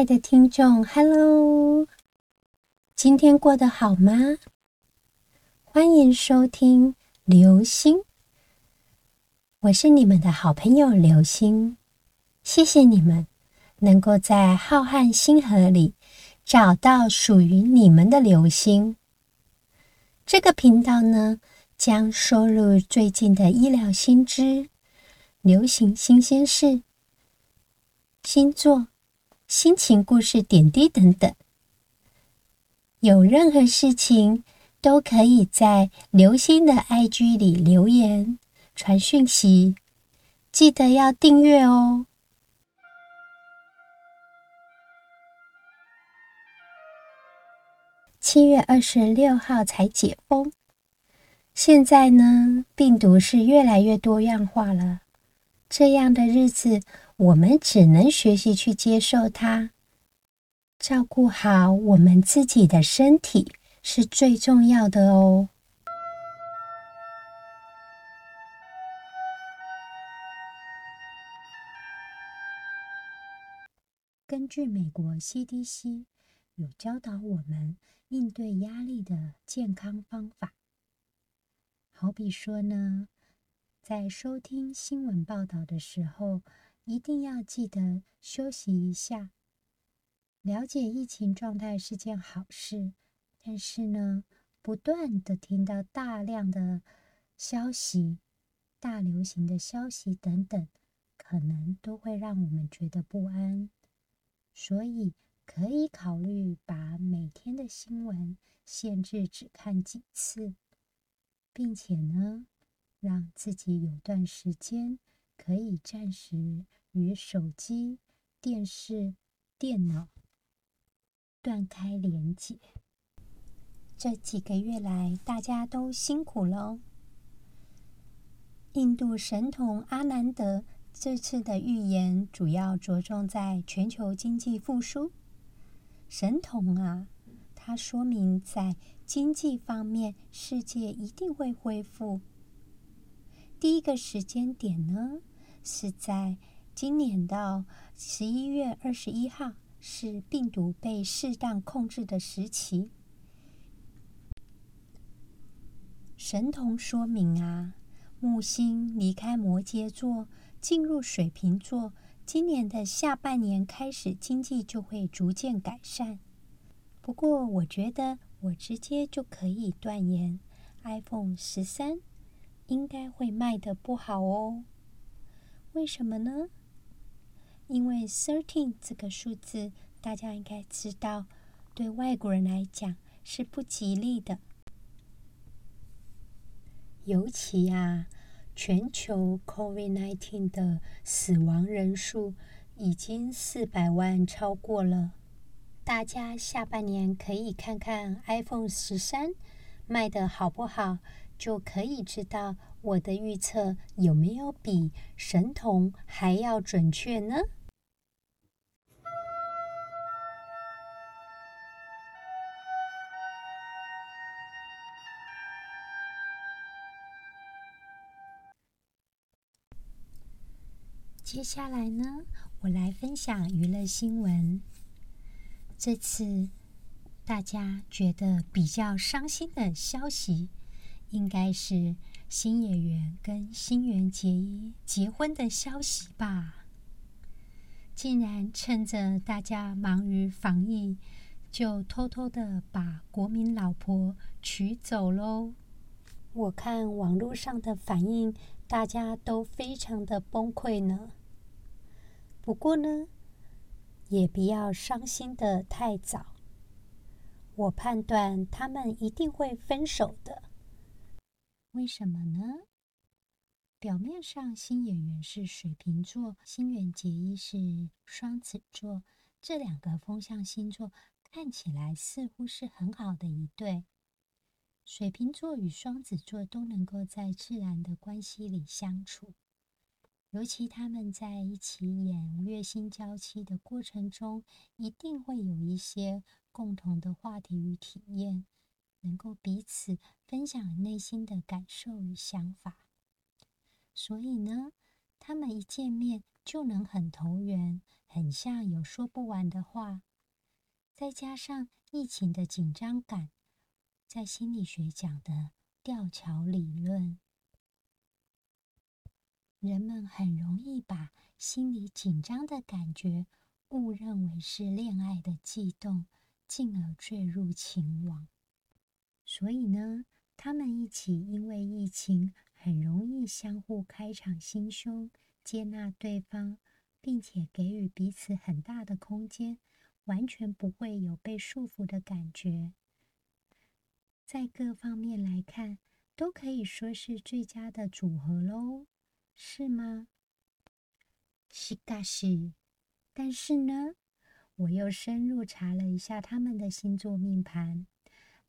亲爱的听众，Hello，今天过得好吗？欢迎收听流星，我是你们的好朋友流星。谢谢你们能够在浩瀚星河里找到属于你们的流星。这个频道呢，将收录最近的医疗新知、流行新鲜事、星座。心情故事点滴等等，有任何事情都可以在流星的 IG 里留言传讯息，记得要订阅哦。七月二十六号才解封，现在呢，病毒是越来越多样化了，这样的日子。我们只能学习去接受它，照顾好我们自己的身体是最重要的哦。根据美国 CDC 有教导我们应对压力的健康方法，好比说呢，在收听新闻报道的时候。一定要记得休息一下。了解疫情状态是件好事，但是呢，不断的听到大量的消息、大流行的消息等等，可能都会让我们觉得不安。所以可以考虑把每天的新闻限制只看几次，并且呢，让自己有段时间可以暂时。与手机、电视、电脑断开连接。这几个月来，大家都辛苦了。印度神童阿南德这次的预言主要着重在全球经济复苏。神童啊，他说明在经济方面，世界一定会恢复。第一个时间点呢，是在。今年到十一月二十一号是病毒被适当控制的时期。神童说明啊，木星离开摩羯座进入水瓶座，今年的下半年开始经济就会逐渐改善。不过，我觉得我直接就可以断言，iPhone 十三应该会卖的不好哦。为什么呢？因为 thirteen 这个数字，大家应该知道，对外国人来讲是不吉利的。尤其啊，全球 COVID-19 的死亡人数已经四百万超过了。大家下半年可以看看 iPhone 十三卖的好不好，就可以知道我的预测有没有比神童还要准确呢？接下来呢，我来分享娱乐新闻。这次大家觉得比较伤心的消息，应该是新演员跟新垣结衣结婚的消息吧？竟然趁着大家忙于防疫，就偷偷的把国民老婆娶走喽！我看网络上的反应，大家都非常的崩溃呢。不过呢，也不要伤心的太早。我判断他们一定会分手的。为什么呢？表面上新演员是水瓶座，新垣结衣是双子座，这两个风象星座看起来似乎是很好的一对。水瓶座与双子座都能够在自然的关系里相处。尤其他们在一起演月薪娇妻的过程中，一定会有一些共同的话题与体验，能够彼此分享内心的感受与想法。所以呢，他们一见面就能很投缘，很像有说不完的话。再加上疫情的紧张感，在心理学讲的吊桥理论，人们很容易把心里紧张的感觉误认为是恋爱的悸动，进而坠入情网。所以呢，他们一起因为疫情，很容易相互开敞心胸，接纳对方，并且给予彼此很大的空间，完全不会有被束缚的感觉。在各方面来看，都可以说是最佳的组合喽，是吗？是嘎是，但是呢，我又深入查了一下他们的星座命盘。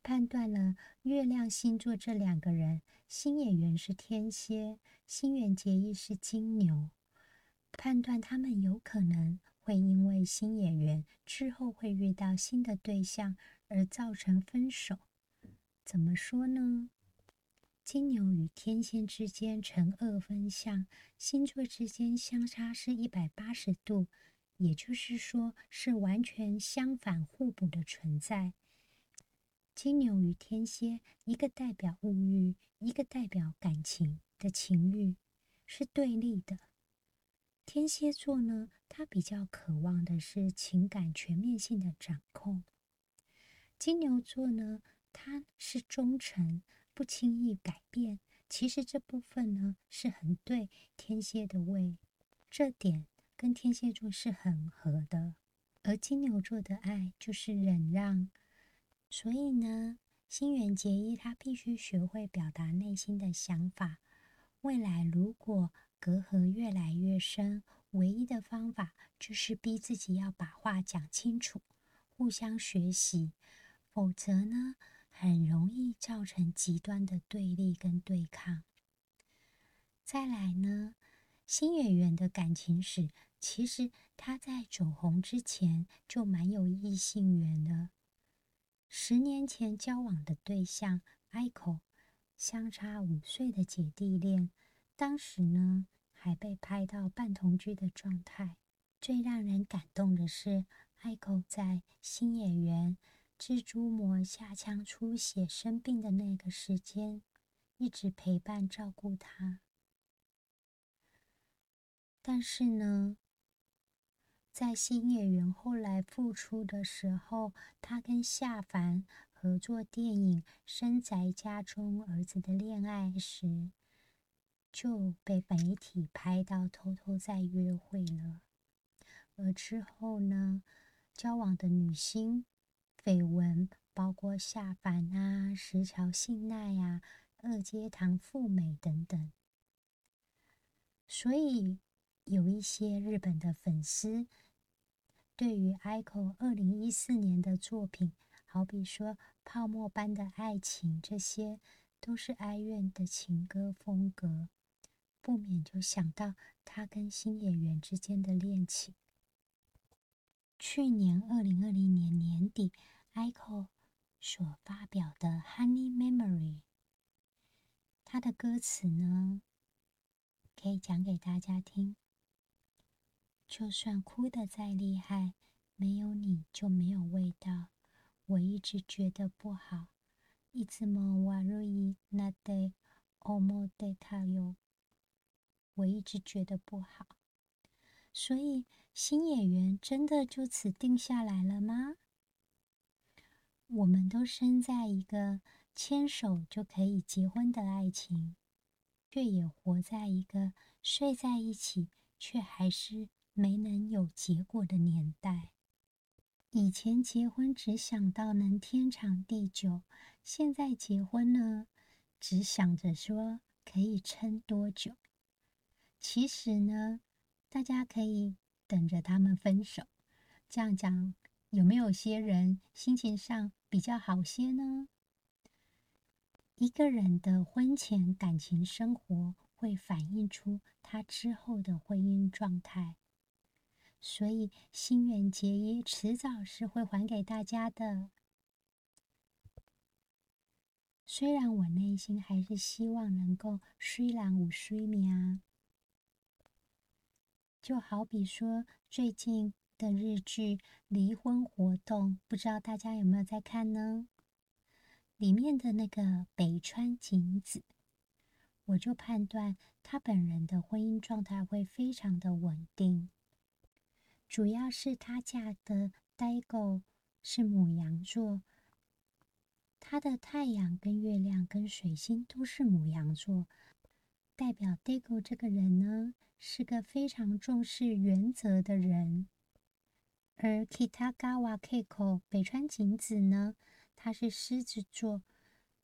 判断了月亮星座这两个人，新演员是天蝎，新垣结衣是金牛。判断他们有可能会因为新演员之后会遇到新的对象而造成分手。怎么说呢？金牛与天蝎之间呈二分相，星座之间相差是一百八十度，也就是说是完全相反互补的存在。金牛与天蝎，一个代表物欲，一个代表感情的情欲，是对立的。天蝎座呢，他比较渴望的是情感全面性的掌控。金牛座呢，他是忠诚，不轻易改变。其实这部分呢，是很对天蝎的胃，这点跟天蝎座是很合的。而金牛座的爱就是忍让。所以呢，新垣结衣他必须学会表达内心的想法。未来如果隔阂越来越深，唯一的方法就是逼自己要把话讲清楚，互相学习。否则呢，很容易造成极端的对立跟对抗。再来呢，新演员的感情史，其实他在走红之前就蛮有异性缘的。十年前交往的对象 Iko，相差五岁的姐弟恋，当时呢还被拍到半同居的状态。最让人感动的是，Iko 在新演员蜘蛛膜下腔出血生病的那个时间，一直陪伴照顾他。但是呢。在新演员后来复出的时候，他跟夏凡合作电影《深宅家中儿子的恋爱》时，就被媒体拍到偷偷在约会了。而之后呢，交往的女星绯闻包括夏凡啊、石桥信奈呀、二阶堂富美等等，所以有一些日本的粉丝。对于 ICO 二零一四年的作品，好比说《泡沫般的爱情》，这些都是哀怨的情歌风格，不免就想到他跟新演员之间的恋情。去年二零二零年年底，ICO 所发表的《Honey Memory》，它的歌词呢，可以讲给大家听。就算哭得再厉害，没有你就没有味道。我一直觉得不好，いつも悪いなって思ってたよ。我一直觉得不好，所以 新演员真的就此定下来了吗？我们都生在一个牵手就可以结婚的爱情，却也活在一个睡在一起却还是。没能有结果的年代，以前结婚只想到能天长地久，现在结婚呢，只想着说可以撑多久。其实呢，大家可以等着他们分手。这样讲，有没有些人心情上比较好些呢？一个人的婚前感情生活会反映出他之后的婚姻状态。所以，新垣结衣迟早是会还给大家的。虽然我内心还是希望能够虽然无睡眠，就好比说最近的日剧《离婚活动》，不知道大家有没有在看呢？里面的那个北川景子，我就判断她本人的婚姻状态会非常的稳定，主要是她嫁的呆狗是母羊座，她的太阳跟月亮跟水星都是母羊座，代表 Dago 这个人呢是个非常重视原则的人，而 Kitagawa Keiko 北川景子呢。他是狮子座，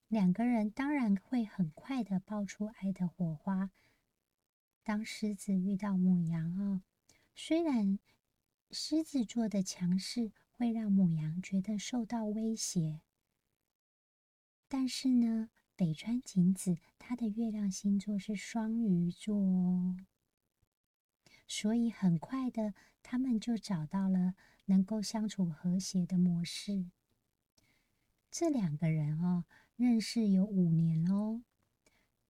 两个人当然会很快的爆出爱的火花。当狮子遇到母羊哦，虽然狮子座的强势会让母羊觉得受到威胁，但是呢，北川景子她的月亮星座是双鱼座哦，所以很快的他们就找到了能够相处和谐的模式。这两个人哦，认识有五年哦。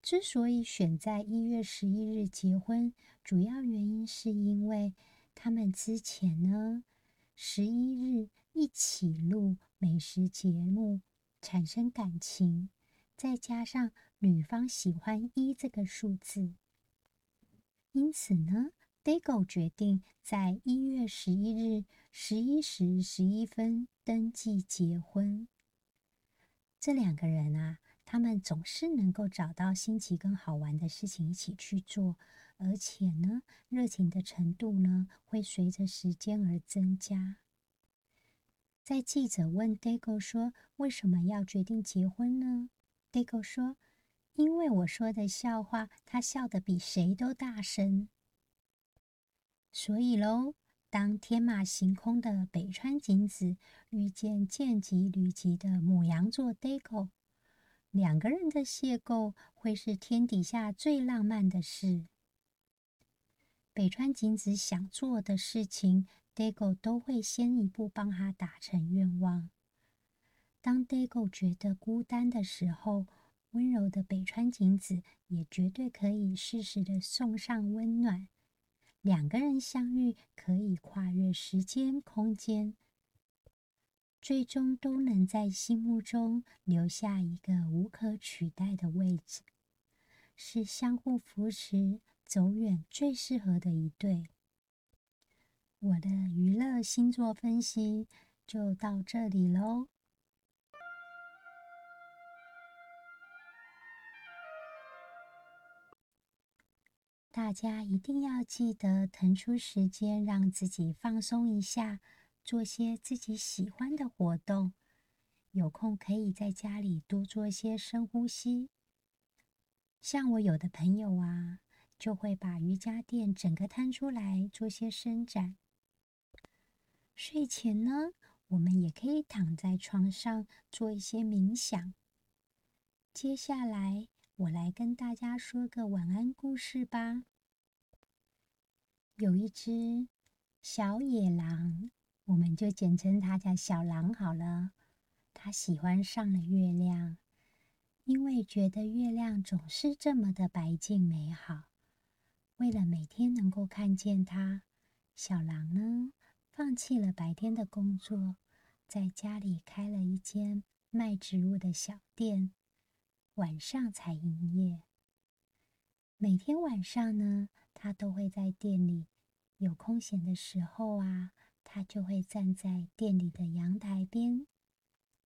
之所以选在一月十一日结婚，主要原因是因为他们之前呢，十一日一起录美食节目，产生感情，再加上女方喜欢一这个数字，因此呢，Dago 决定在一月十一日十一时十一分登记结婚。这两个人啊，他们总是能够找到新奇跟好玩的事情一起去做，而且呢，热情的程度呢，会随着时间而增加。在记者问 Dago 说：“为什么要决定结婚呢？”Dago 说：“因为我说的笑话，他笑得比谁都大声。”所以喽。当天马行空的北川景子遇见剑吉吕吉的母羊座 Dago，两个人的邂逅会是天底下最浪漫的事。北川景子想做的事情，Dago 都会先一步帮他达成愿望。当 Dago 觉得孤单的时候，温柔的北川景子也绝对可以适时的送上温暖。两个人相遇，可以跨越时间、空间，最终都能在心目中留下一个无可取代的位置，是相互扶持、走远最适合的一对。我的娱乐星座分析就到这里喽。大家一定要记得腾出时间，让自己放松一下，做些自己喜欢的活动。有空可以在家里多做些深呼吸。像我有的朋友啊，就会把瑜伽垫整个摊出来做些伸展。睡前呢，我们也可以躺在床上做一些冥想。接下来。我来跟大家说个晚安故事吧。有一只小野狼，我们就简称它叫小狼好了。它喜欢上了月亮，因为觉得月亮总是这么的白净美好。为了每天能够看见它，小狼呢，放弃了白天的工作，在家里开了一间卖植物的小店。晚上才营业。每天晚上呢，他都会在店里有空闲的时候啊，他就会站在店里的阳台边，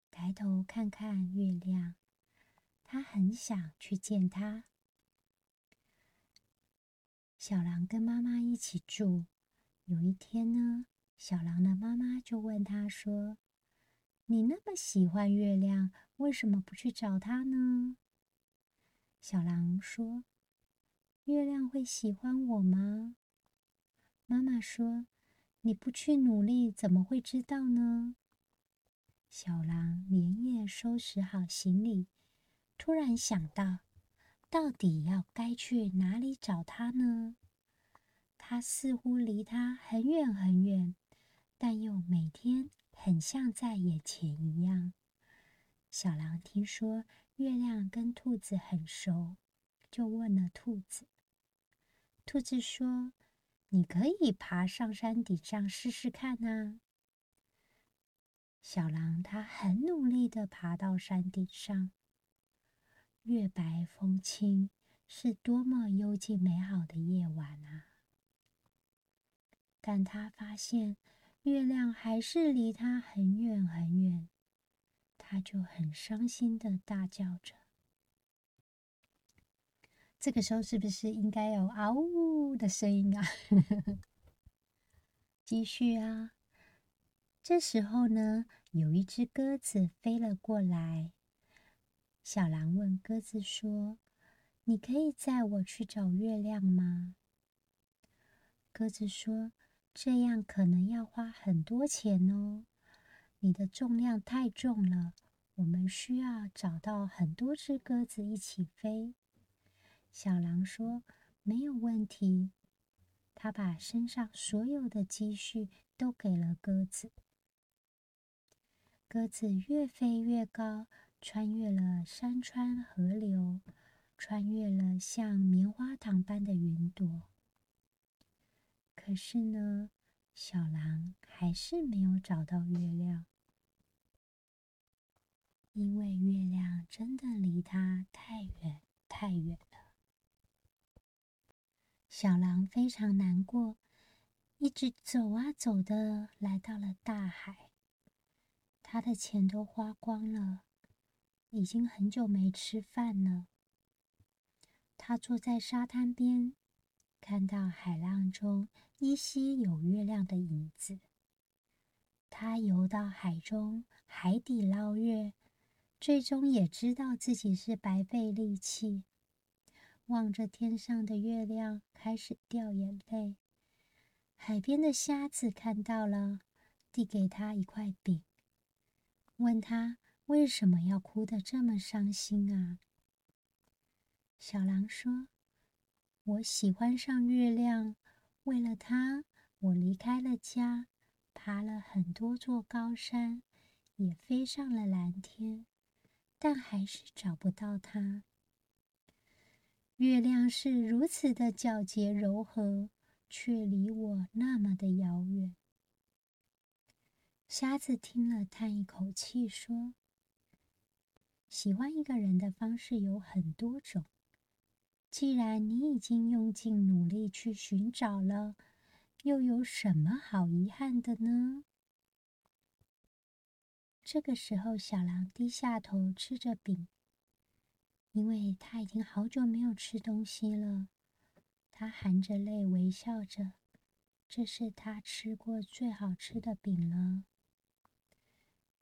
抬头看看月亮。他很想去见他。小狼跟妈妈一起住。有一天呢，小狼的妈妈就问他说：“你那么喜欢月亮，为什么不去找它呢？”小狼说：“月亮会喜欢我吗？”妈妈说：“你不去努力，怎么会知道呢？”小狼连夜收拾好行李，突然想到，到底要该去哪里找他呢？他似乎离他很远很远，但又每天很像在眼前一样。小狼听说。月亮跟兔子很熟，就问了兔子。兔子说：“你可以爬上山顶上试试看啊。”小狼它很努力的爬到山顶上，月白风清，是多么幽静美好的夜晚啊！但他发现月亮还是离他很远很远，他就很伤心的大叫着。这个时候是不是应该有嗷呜的声音啊？继续啊！这时候呢，有一只鸽子飞了过来。小狼问鸽子说：“你可以载我去找月亮吗？”鸽子说：“这样可能要花很多钱哦，你的重量太重了，我们需要找到很多只鸽子一起飞。”小狼说：“没有问题。”他把身上所有的积蓄都给了鸽子。鸽子越飞越高，穿越了山川河流，穿越了像棉花糖般的云朵。可是呢，小狼还是没有找到月亮，因为月亮真的离它太远太远了。小狼非常难过，一直走啊走的，来到了大海。他的钱都花光了，已经很久没吃饭了。他坐在沙滩边，看到海浪中依稀有月亮的影子。他游到海中，海底捞月，最终也知道自己是白费力气。望着天上的月亮，开始掉眼泪。海边的瞎子看到了，递给他一块饼。问他为什么要哭得这么伤心啊？小狼说：“我喜欢上月亮，为了它，我离开了家，爬了很多座高山，也飞上了蓝天，但还是找不到它。月亮是如此的皎洁柔和，却离我那么的遥远。”瞎子听了，叹一口气说：“喜欢一个人的方式有很多种。既然你已经用尽努力去寻找了，又有什么好遗憾的呢？”这个时候，小狼低下头吃着饼，因为他已经好久没有吃东西了。他含着泪微笑着，这是他吃过最好吃的饼了。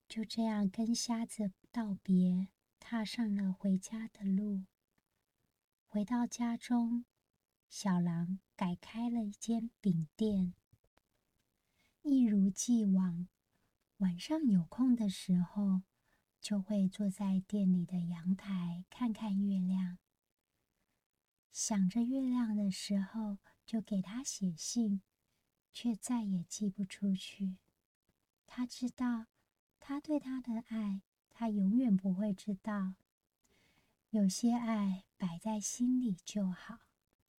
就这样跟瞎子道别，踏上了回家的路。回到家中，小狼改开了一间饼店，一如既往，晚上有空的时候，就会坐在店里的阳台看看月亮。想着月亮的时候，就给他写信，却再也寄不出去。他知道。他对他的爱，他永远不会知道。有些爱摆在心里就好。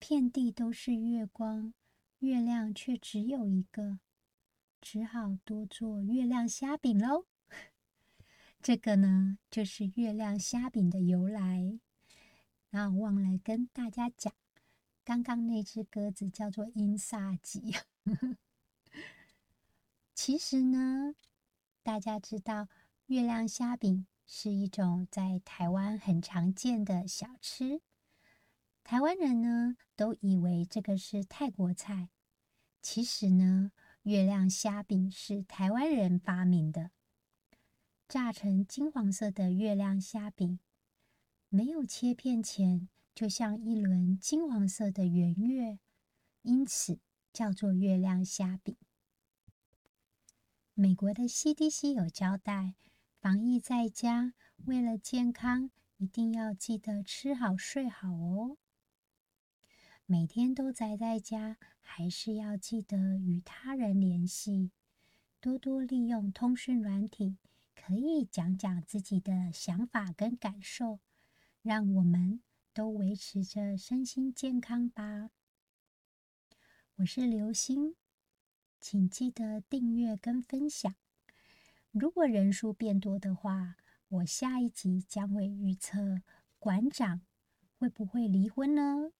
遍地都是月光，月亮却只有一个，只好多做月亮虾饼喽。这个呢，就是月亮虾饼的由来。然后忘了跟大家讲，刚刚那只鸽子叫做英萨吉。其实呢。大家知道，月亮虾饼是一种在台湾很常见的小吃。台湾人呢都以为这个是泰国菜，其实呢，月亮虾饼是台湾人发明的。炸成金黄色的月亮虾饼，没有切片前，就像一轮金黄色的圆月，因此叫做月亮虾饼。美国的 CDC 有交代，防疫在家，为了健康，一定要记得吃好睡好哦。每天都宅在家，还是要记得与他人联系，多多利用通讯软体，可以讲讲自己的想法跟感受，让我们都维持着身心健康吧。我是刘星，请记得订阅跟分享。如果人数变多的话，我下一集将会预测馆长会不会离婚呢？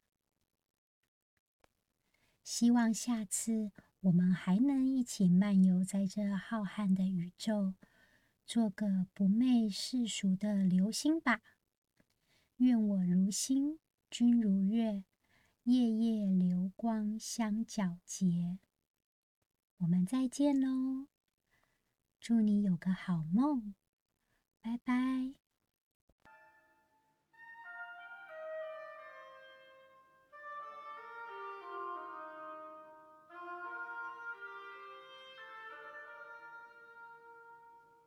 希望下次我们还能一起漫游在这浩瀚的宇宙，做个不媚世俗的流星吧。愿我如星，君如月。夜夜流光相皎洁，我们再见喽！祝你有个好梦，拜拜。